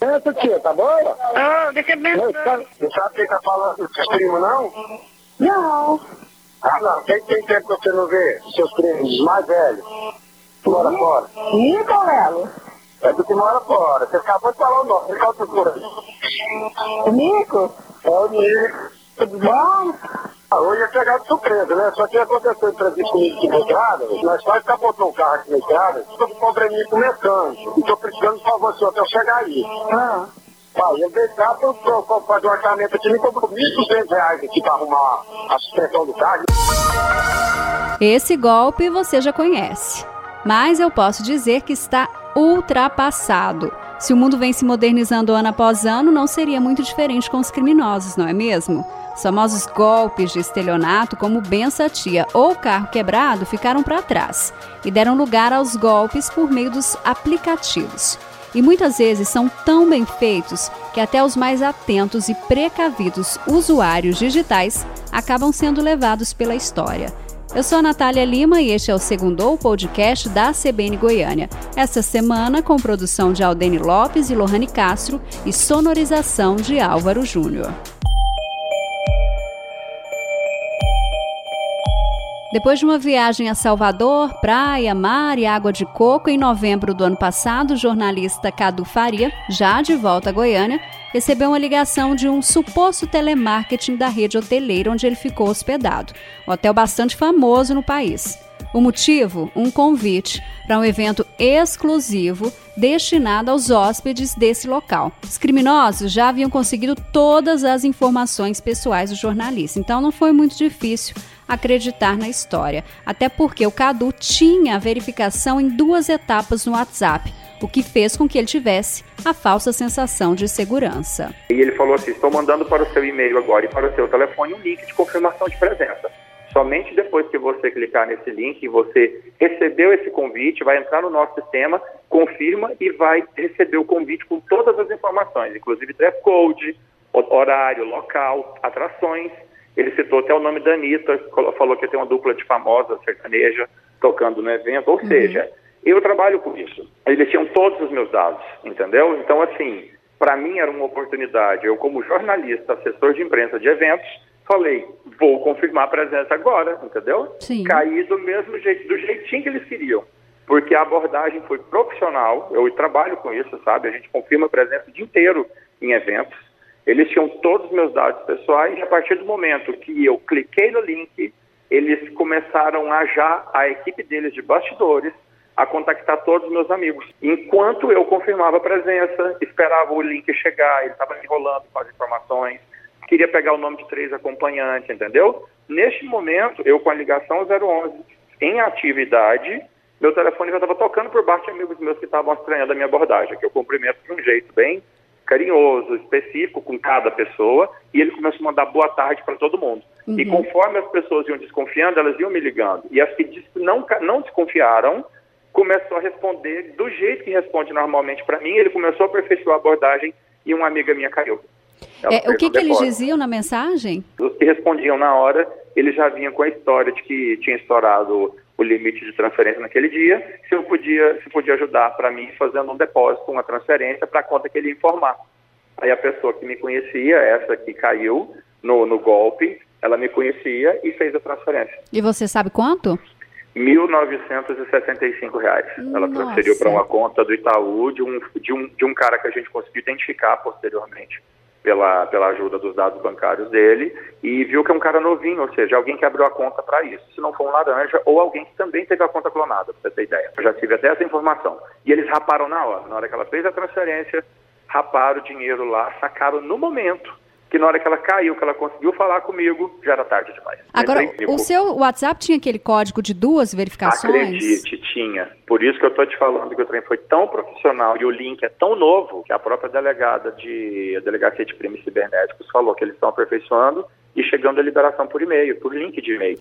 Essa tia, tá boa? Ah, deixa eu Não pensar. sabe, não sabe quem tá falando dos seus primos, não? Não. Ah, não. Tem, tem tempo que você não vê seus primos mais velhos? Que mora fora. Nicolelo. É do que mora fora. Você acabou de falar o nome. Qual procura? Nico. É o Nico. Tudo bom? Ah, hoje é pegado de surpresa, né? Só que aconteceu entrevista comigo na estrada, nós quase capotou um carro aqui na estrada, estou com probleminha com o mecânico, e estou precisando, por favor, senhor, até eu chegar aí. Ah. Ah, ele veio cá para eu fazer um orçamento aqui, me cobrou 1.200 reais aqui para arrumar a suspensão do carro. Esse golpe você já conhece, mas eu posso dizer que está ultrapassado. Se o mundo vem se modernizando ano após ano, não seria muito diferente com os criminosos, não é mesmo? Os famosos golpes de estelionato, como benção tia ou carro quebrado, ficaram para trás e deram lugar aos golpes por meio dos aplicativos. E muitas vezes são tão bem feitos que até os mais atentos e precavidos usuários digitais acabam sendo levados pela história. Eu sou a Natália Lima e este é o segundo podcast da CBN Goiânia. Essa semana com produção de Aldene Lopes e Lohane Castro e sonorização de Álvaro Júnior. Depois de uma viagem a Salvador, praia, mar e água de coco, em novembro do ano passado, o jornalista Cadu Faria, já de volta a Goiânia, recebeu uma ligação de um suposto telemarketing da rede hoteleira onde ele ficou hospedado, um hotel bastante famoso no país. O motivo? Um convite para um evento exclusivo destinado aos hóspedes desse local. Os criminosos já haviam conseguido todas as informações pessoais do jornalista, então não foi muito difícil acreditar na história, até porque o Cadu tinha a verificação em duas etapas no WhatsApp, o que fez com que ele tivesse a falsa sensação de segurança. E ele falou assim: estou mandando para o seu e-mail agora e para o seu telefone um link de confirmação de presença. Somente depois que você clicar nesse link e você recebeu esse convite, vai entrar no nosso sistema, confirma e vai receber o convite com todas as informações, inclusive dress code, horário, local, atrações. Ele citou até o nome da Anitta, falou que tem uma dupla de famosa sertaneja tocando no evento, ou uhum. seja, eu trabalho com isso. Eles tinham todos os meus dados, entendeu? Então, assim, para mim era uma oportunidade. Eu, como jornalista, assessor de imprensa de eventos, falei, vou confirmar a presença agora, entendeu? Sim. Caí do mesmo jeito, do jeitinho que eles queriam. Porque a abordagem foi profissional, eu trabalho com isso, sabe? A gente confirma a presença o dia inteiro em eventos. Eles tinham todos os meus dados pessoais e a partir do momento que eu cliquei no link, eles começaram a já, a equipe deles de bastidores, a contactar todos os meus amigos. Enquanto eu confirmava a presença, esperava o link chegar, ele estava enrolando com as informações, queria pegar o nome de três acompanhantes, entendeu? Neste momento, eu com a ligação 011 em atividade, meu telefone já estava tocando por baixo de amigos meus que estavam estranhando a minha abordagem, que eu cumprimento de um jeito bem carinhoso, específico com cada pessoa, e ele começou a mandar boa tarde para todo mundo. Uhum. E conforme as pessoas iam desconfiando, elas iam me ligando. E as que não, não desconfiaram, começou a responder do jeito que responde normalmente para mim, ele começou a aperfeiçoar a abordagem e uma amiga minha caiu. É, o que, que eles diziam na mensagem? Os que respondiam na hora, eles já vinham com a história de que tinha estourado o limite de transferência naquele dia, se eu podia, se podia ajudar para mim fazendo um depósito, uma transferência para a conta que ele ia informar. Aí a pessoa que me conhecia, essa que caiu no, no golpe, ela me conhecia e fez a transferência. E você sabe quanto? 1.965 reais. Ela transferiu para uma conta do Itaú de um, de, um, de um cara que a gente conseguiu identificar posteriormente pela, pela ajuda dos dados bancários dele e viu que é um cara novinho, ou seja, alguém que abriu a conta para isso. Se não for um laranja, ou alguém que também teve a conta clonada, para você ter ideia. Eu já tive até essa informação. E eles raparam na hora. Na hora que ela fez a transferência, raparam o dinheiro lá, sacaram no momento que na hora que ela caiu, que ela conseguiu falar comigo, já era tarde demais. Agora, o seu WhatsApp tinha aquele código de duas verificações? Acredite, tinha. Por isso que eu estou te falando que o trem foi tão profissional e o link é tão novo que a própria delegada de a delegacia de crimes cibernéticos falou que eles estão aperfeiçoando e chegando a liberação por e-mail, por link de e-mail.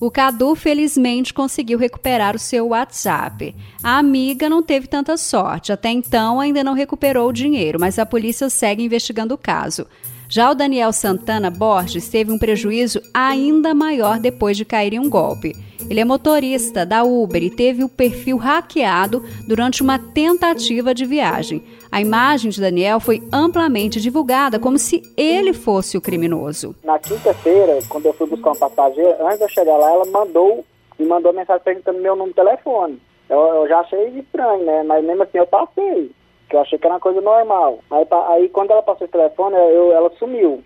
O Cadu felizmente conseguiu recuperar o seu WhatsApp. A amiga não teve tanta sorte, até então ainda não recuperou o dinheiro, mas a polícia segue investigando o caso. Já o Daniel Santana Borges teve um prejuízo ainda maior depois de cair em um golpe. Ele é motorista da Uber e teve o perfil hackeado durante uma tentativa de viagem. A imagem de Daniel foi amplamente divulgada como se ele fosse o criminoso. Na quinta-feira, quando eu fui buscar uma passageira, antes de eu chegar lá, ela mandou me mandou mensagem perguntando meu número de telefone. Eu, eu já achei estranho, né? Mas mesmo assim eu passei, que eu achei que era uma coisa normal. Aí, aí quando ela passou o telefone, eu, ela sumiu.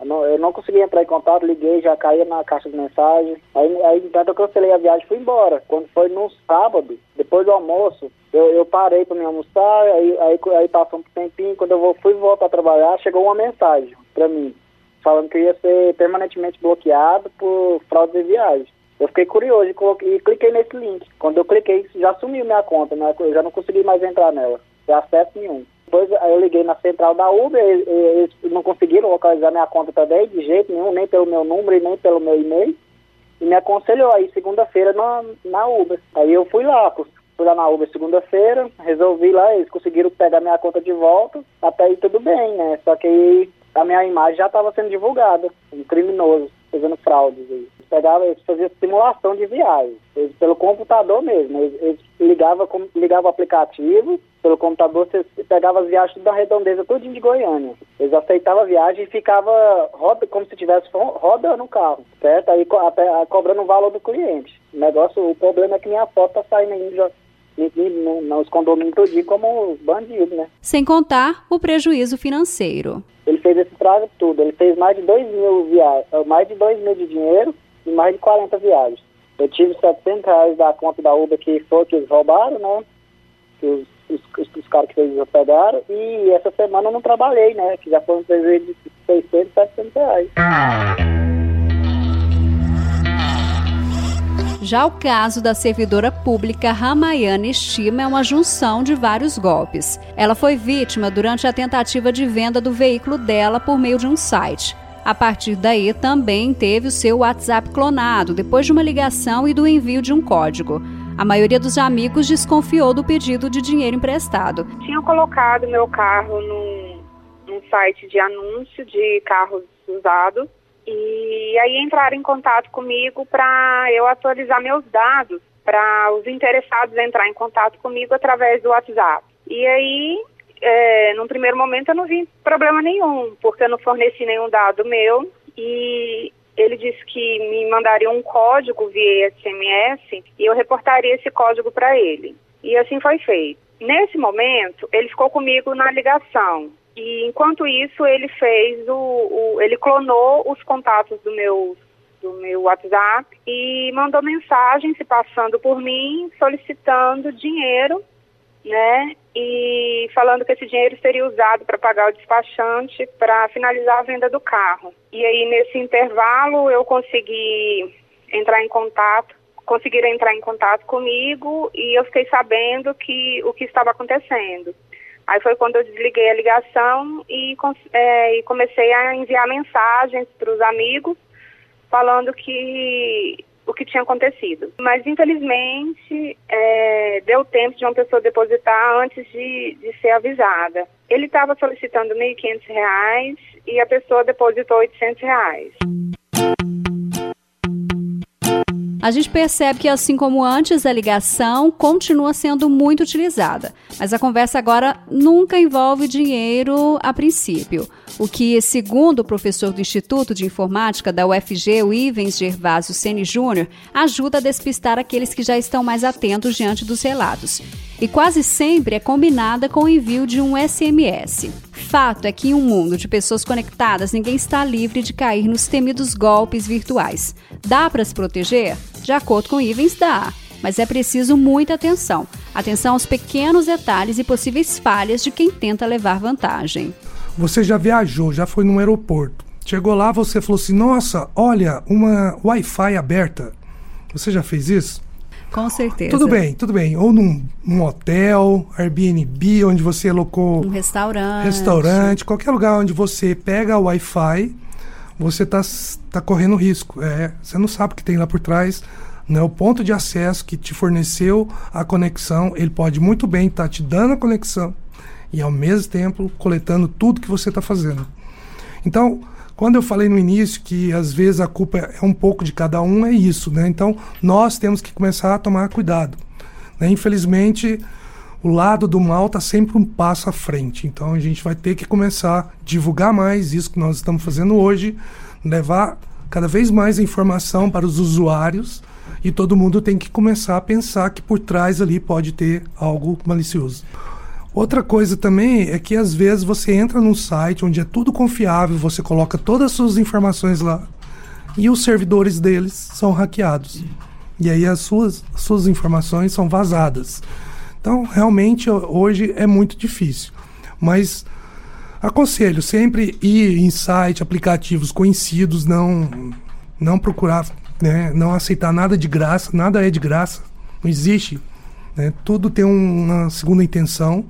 Eu não, eu não consegui entrar em contato, liguei, já caía na caixa de mensagem. Aí, aí então eu cancelei a viagem e fui embora. Quando foi no sábado, depois do almoço, eu, eu parei para me almoçar, aí, aí, aí passou um tempinho, quando eu vou, fui voltar a trabalhar, chegou uma mensagem para mim, falando que eu ia ser permanentemente bloqueado por fraude de viagem. Eu fiquei curioso e, cliquei nesse link. Quando eu cliquei, já sumiu minha conta, né? eu já não consegui mais entrar nela, sem acesso nenhum. Depois eu liguei na central da Uber, eles, não conseguiram localizar minha conta também, de jeito nenhum, nem pelo meu número e nem pelo meu e-mail. E me aconselhou aí segunda-feira na, na Uber. Aí eu fui lá, fui lá na Uber segunda-feira, resolvi lá, eles conseguiram pegar minha conta de volta, até aí tudo bem, né? Só que a minha imagem já estava sendo divulgada, um criminoso, fazendo fraudes aí pegava, eles faziam simulação de viagem, eles, pelo computador mesmo. Eles, eles ligavam ligava o aplicativo, pelo computador você pegava as viagens da redondeza tudinho de Goiânia. Eles aceitavam a viagem e ficava roda, como se estivesse rodando o carro, certo? Aí co até, cobrando o valor do cliente. O negócio, o problema é que minha foto tá saindo já nos condomínios todinho como bandidos, né? Sem contar o prejuízo financeiro. Fez esse prazo tudo. Ele fez mais de 2 mil viagens, mais de 2 mil de dinheiro e mais de 40 viagens. Eu tive 700 reais da conta da Uber que foi que eles roubaram, né? Que os, os, os caras que eles pegaram. E essa semana eu não trabalhei, né? Que já de 600, 700 reais. Já o caso da servidora pública Ramayana Estima é uma junção de vários golpes. Ela foi vítima durante a tentativa de venda do veículo dela por meio de um site. A partir daí, também teve o seu WhatsApp clonado, depois de uma ligação e do envio de um código. A maioria dos amigos desconfiou do pedido de dinheiro emprestado. Tinham colocado meu carro num, num site de anúncio de carros usados e aí entraram em contato comigo para eu atualizar meus dados, para os interessados entrar em contato comigo através do WhatsApp. E aí é, num primeiro momento eu não vi problema nenhum, porque eu não forneci nenhum dado meu e ele disse que me mandaria um código via SMS e eu reportaria esse código para ele. E assim foi feito. Nesse momento, ele ficou comigo na ligação. E enquanto isso, ele fez o, o ele clonou os contatos do meu do meu WhatsApp e mandou mensagem se passando por mim, solicitando dinheiro né? E falando que esse dinheiro seria usado para pagar o despachante para finalizar a venda do carro. E aí, nesse intervalo, eu consegui entrar em contato, conseguiram entrar em contato comigo e eu fiquei sabendo que o que estava acontecendo. Aí foi quando eu desliguei a ligação e, é, e comecei a enviar mensagens para os amigos falando que o que tinha acontecido. Mas, infelizmente, é, deu tempo de uma pessoa depositar antes de, de ser avisada. Ele estava solicitando R$ 1.500 e a pessoa depositou 800 reais. A gente percebe que, assim como antes, a ligação continua sendo muito utilizada. Mas a conversa agora nunca envolve dinheiro a princípio. O que, segundo o professor do Instituto de Informática da UFG, o Ivens Gervásio Sene Júnior, ajuda a despistar aqueles que já estão mais atentos diante dos relatos. E quase sempre é combinada com o envio de um SMS. Fato é que em um mundo de pessoas conectadas, ninguém está livre de cair nos temidos golpes virtuais. Dá para se proteger? De acordo com Ivens, dá. Mas é preciso muita atenção. Atenção aos pequenos detalhes e possíveis falhas de quem tenta levar vantagem. Você já viajou, já foi num aeroporto. Chegou lá, você falou assim: Nossa, olha, uma Wi-Fi aberta. Você já fez isso? Com certeza. Tudo bem, tudo bem. Ou num, num hotel, Airbnb, onde você alocou. Um restaurante. Restaurante, qualquer lugar onde você pega o Wi-Fi, você está tá correndo risco. É, você não sabe o que tem lá por trás. Né? O ponto de acesso que te forneceu a conexão, ele pode muito bem estar tá te dando a conexão e ao mesmo tempo coletando tudo que você está fazendo. Então, Quando eu falei no início que às vezes a culpa é um pouco de cada um, é isso, né? Então nós temos que começar a tomar cuidado. Né? Infelizmente, o lado do mal está sempre um passo à frente. Então a gente vai ter que começar a divulgar mais isso que nós estamos fazendo hoje, levar cada vez mais informação para os usuários e todo mundo tem que começar a pensar que por trás ali pode ter algo malicioso. Outra coisa também é que às vezes você entra num site onde é tudo confiável, você coloca todas as suas informações lá e os servidores deles são hackeados. E aí as suas, suas informações são vazadas. Então, realmente, hoje é muito difícil. Mas aconselho sempre ir em site, aplicativos conhecidos, não, não procurar, né, não aceitar nada de graça, nada é de graça, não existe né? Tudo tem uma segunda intenção.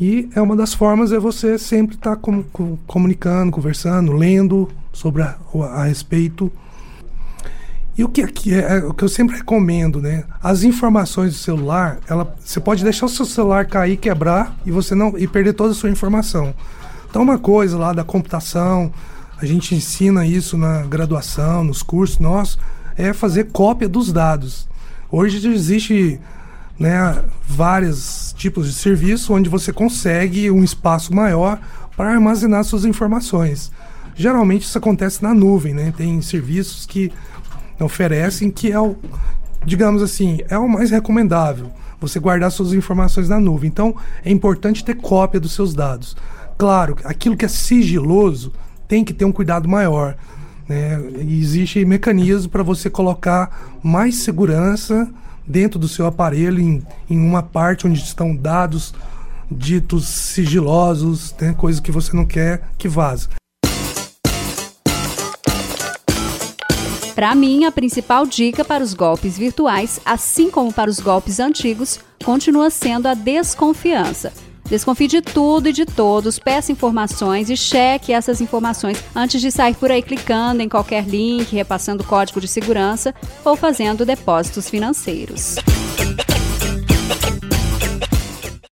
E é uma das formas é você sempre estar tá com, com, comunicando, conversando, lendo sobre a, a respeito. E o que, aqui é, é, o que eu sempre recomendo, né? As informações do celular, ela, você pode deixar o seu celular cair, quebrar e você não e perder toda a sua informação. Então uma coisa lá da computação, a gente ensina isso na graduação, nos cursos nossos, é fazer cópia dos dados. Hoje existe né, vários tipos de serviço onde você consegue um espaço maior para armazenar suas informações. Geralmente isso acontece na nuvem, né? Tem serviços que oferecem que é o, digamos assim, é o mais recomendável. Você guardar suas informações na nuvem. Então, é importante ter cópia dos seus dados. Claro, aquilo que é sigiloso tem que ter um cuidado maior. Né? Existe mecanismo para você colocar mais segurança dentro do seu aparelho, em, em uma parte onde estão dados ditos sigilosos, né, coisas que você não quer que vaze. Para mim, a principal dica para os golpes virtuais, assim como para os golpes antigos, continua sendo a desconfiança. Desconfie de tudo e de todos, peça informações e cheque essas informações antes de sair por aí clicando em qualquer link, repassando código de segurança ou fazendo depósitos financeiros.